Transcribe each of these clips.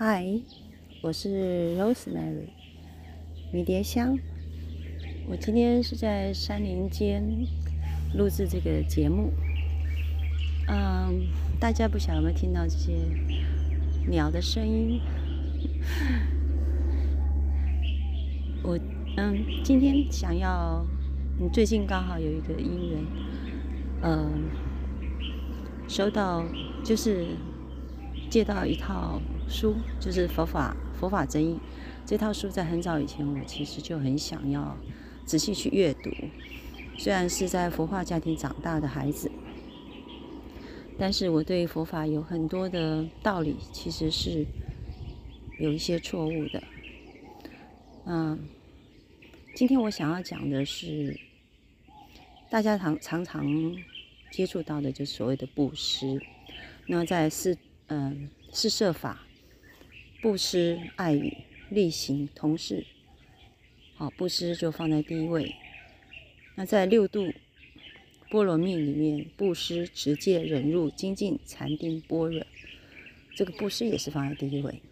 嗨，我是 Rosemary，迷迭香。我今天是在山林间录制这个节目。嗯，大家不晓得有没有听到这些鸟的声音？我嗯，今天想要，你最近刚好有一个姻缘，嗯，收到就是借到一套。书就是佛法佛法真义这套书，在很早以前，我其实就很想要仔细去阅读。虽然是在佛化家庭长大的孩子，但是我对佛法有很多的道理，其实是有一些错误的。嗯，今天我想要讲的是，大家常常常接触到的，就所谓的布施。那在四嗯四摄法。布施、爱语、力行、同事，好，布施就放在第一位。那在六度波罗蜜里面，布施、持戒、忍辱、精进、禅定、般若，这个布施也是放在第一位。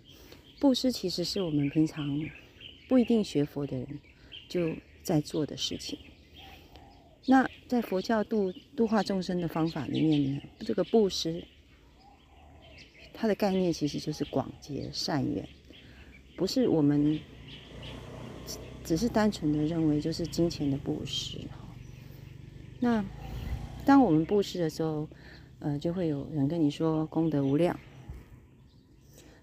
布施其实是我们平常不一定学佛的人就在做的事情。那在佛教度度化众生的方法里面呢，这个布施。它的概念其实就是广结善缘，不是我们只是单纯的认为就是金钱的布施那当我们布施的时候，呃，就会有人跟你说功德无量。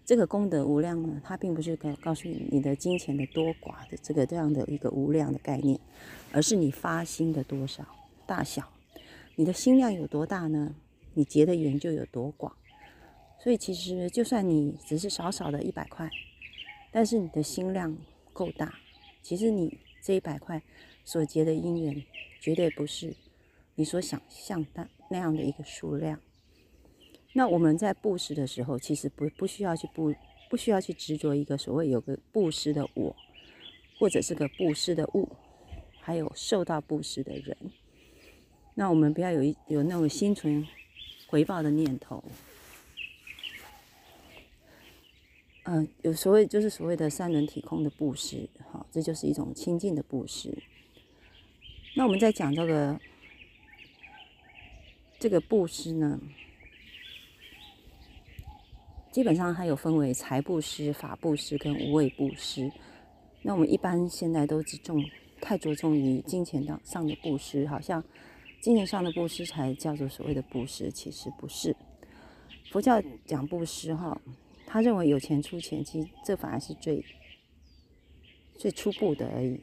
这个功德无量呢，它并不是告告诉你你的金钱的多寡的这个这样的一个无量的概念，而是你发心的多少大小，你的心量有多大呢？你结的缘就有多广。所以其实，就算你只是少少的一百块，但是你的心量够大，其实你这一百块所结的因缘，绝对不是你所想象的那样的一个数量。那我们在布施的时候，其实不不需要去布，不需要去执着一个所谓有个布施的我，或者是个布施的物，还有受到布施的人。那我们不要有一有那种心存回报的念头。嗯，有所谓就是所谓的三轮体空的布施，哈，这就是一种清净的布施。那我们在讲这个这个布施呢，基本上它有分为财布施、法布施跟无畏布施。那我们一般现在都只重太着重于金钱的上的布施，好像金钱上的布施才叫做所谓的布施，其实不是。佛教讲布施，哈。他认为有钱出钱，其实这反而是最最初步的而已。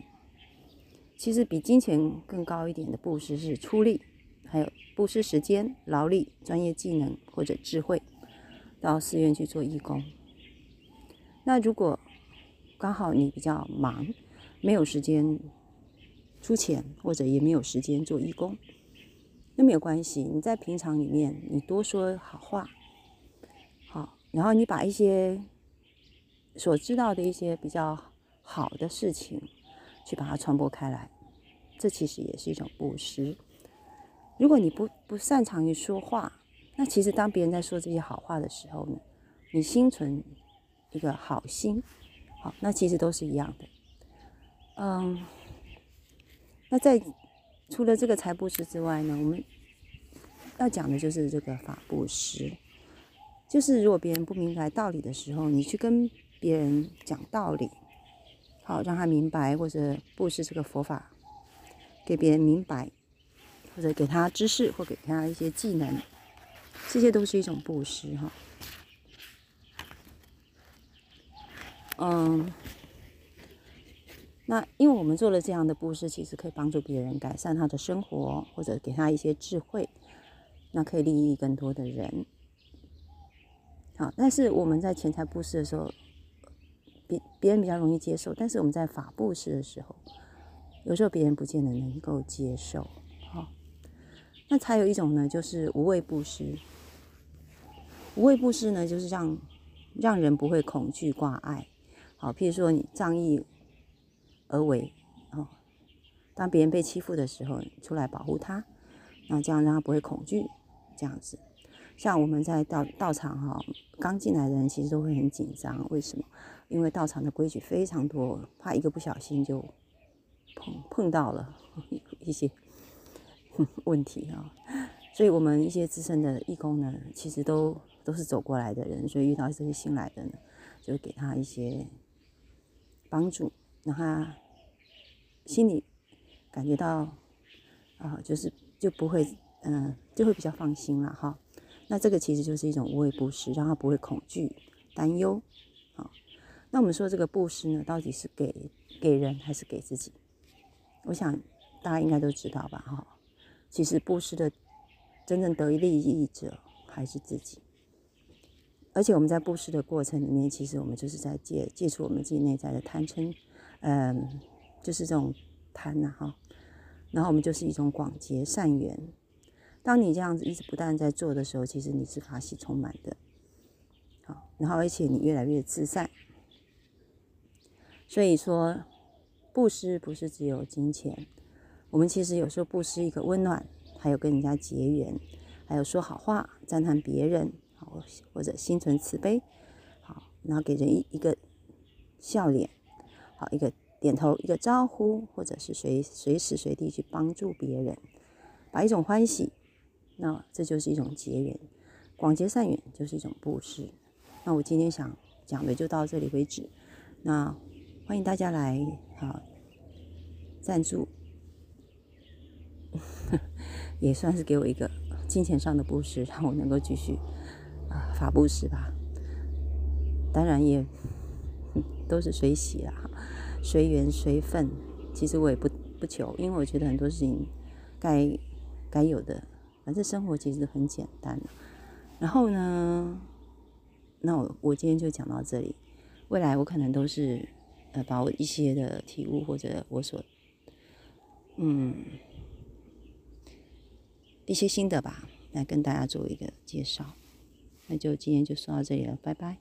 其实比金钱更高一点的布施是出力，还有布施时间、劳力、专业技能或者智慧，到寺院去做义工。那如果刚好你比较忙，没有时间出钱，或者也没有时间做义工，那没有关系。你在平常里面，你多说好话。然后你把一些所知道的一些比较好的事情，去把它传播开来，这其实也是一种布施。如果你不不擅长于说话，那其实当别人在说这些好话的时候呢，你心存一个好心，好，那其实都是一样的。嗯，那在除了这个财布施之外呢，我们要讲的就是这个法布施。就是如果别人不明白道理的时候，你去跟别人讲道理，好让他明白，或者布施这个佛法给别人明白，或者给他知识，或给他一些技能，这些都是一种布施哈。嗯，那因为我们做了这样的布施，其实可以帮助别人改善他的生活，或者给他一些智慧，那可以利益更多的人。啊，但是我们在钱财布施的时候，别别人比较容易接受，但是我们在法布施的时候，有时候别人不见得能够接受。好，那还有一种呢，就是无畏布施。无畏布施呢，就是让让人不会恐惧挂碍。好，譬如说你仗义而为，哦，当别人被欺负的时候，出来保护他，那这样让他不会恐惧，这样子。像我们在道道场哈，刚进来的人其实都会很紧张，为什么？因为道场的规矩非常多，怕一个不小心就碰碰到了 一些 问题啊。所以我们一些资深的义工呢，其实都都是走过来的人，所以遇到这些新来的呢，就给他一些帮助，让他心里感觉到啊，就是就不会嗯，就会比较放心了哈。那这个其实就是一种无畏布施，让他不会恐惧、担忧。好，那我们说这个布施呢，到底是给给人还是给自己？我想大家应该都知道吧？哈，其实布施的。真正得利益者还是自己，而且我们在布施的过程里面，其实我们就是在戒戒除我们自己内在的贪嗔，嗯，就是这种贪呐哈。然后我们就是一种广结善缘。当你这样子一直不断在做的时候，其实你是法喜充满的，好，然后而且你越来越自在。所以说，布施不是只有金钱，我们其实有时候布施一个温暖。还有跟人家结缘，还有说好话、赞叹别人，好或者心存慈悲，好，然后给人一一个笑脸，好一个点头、一个招呼，或者是随随时随地去帮助别人，把一种欢喜，那这就是一种结缘，广结善缘就是一种布施。那我今天想讲的就到这里为止，那欢迎大家来好赞助。也算是给我一个金钱上的布施，让我能够继续啊法布施吧。当然也 都是随喜啦，随缘随份。其实我也不不求，因为我觉得很多事情该该有的，反正生活其实很简单。然后呢，那我我今天就讲到这里。未来我可能都是呃把我一些的体悟或者我所嗯。一些心得吧，来跟大家做一个介绍。那就今天就说到这里了，拜拜。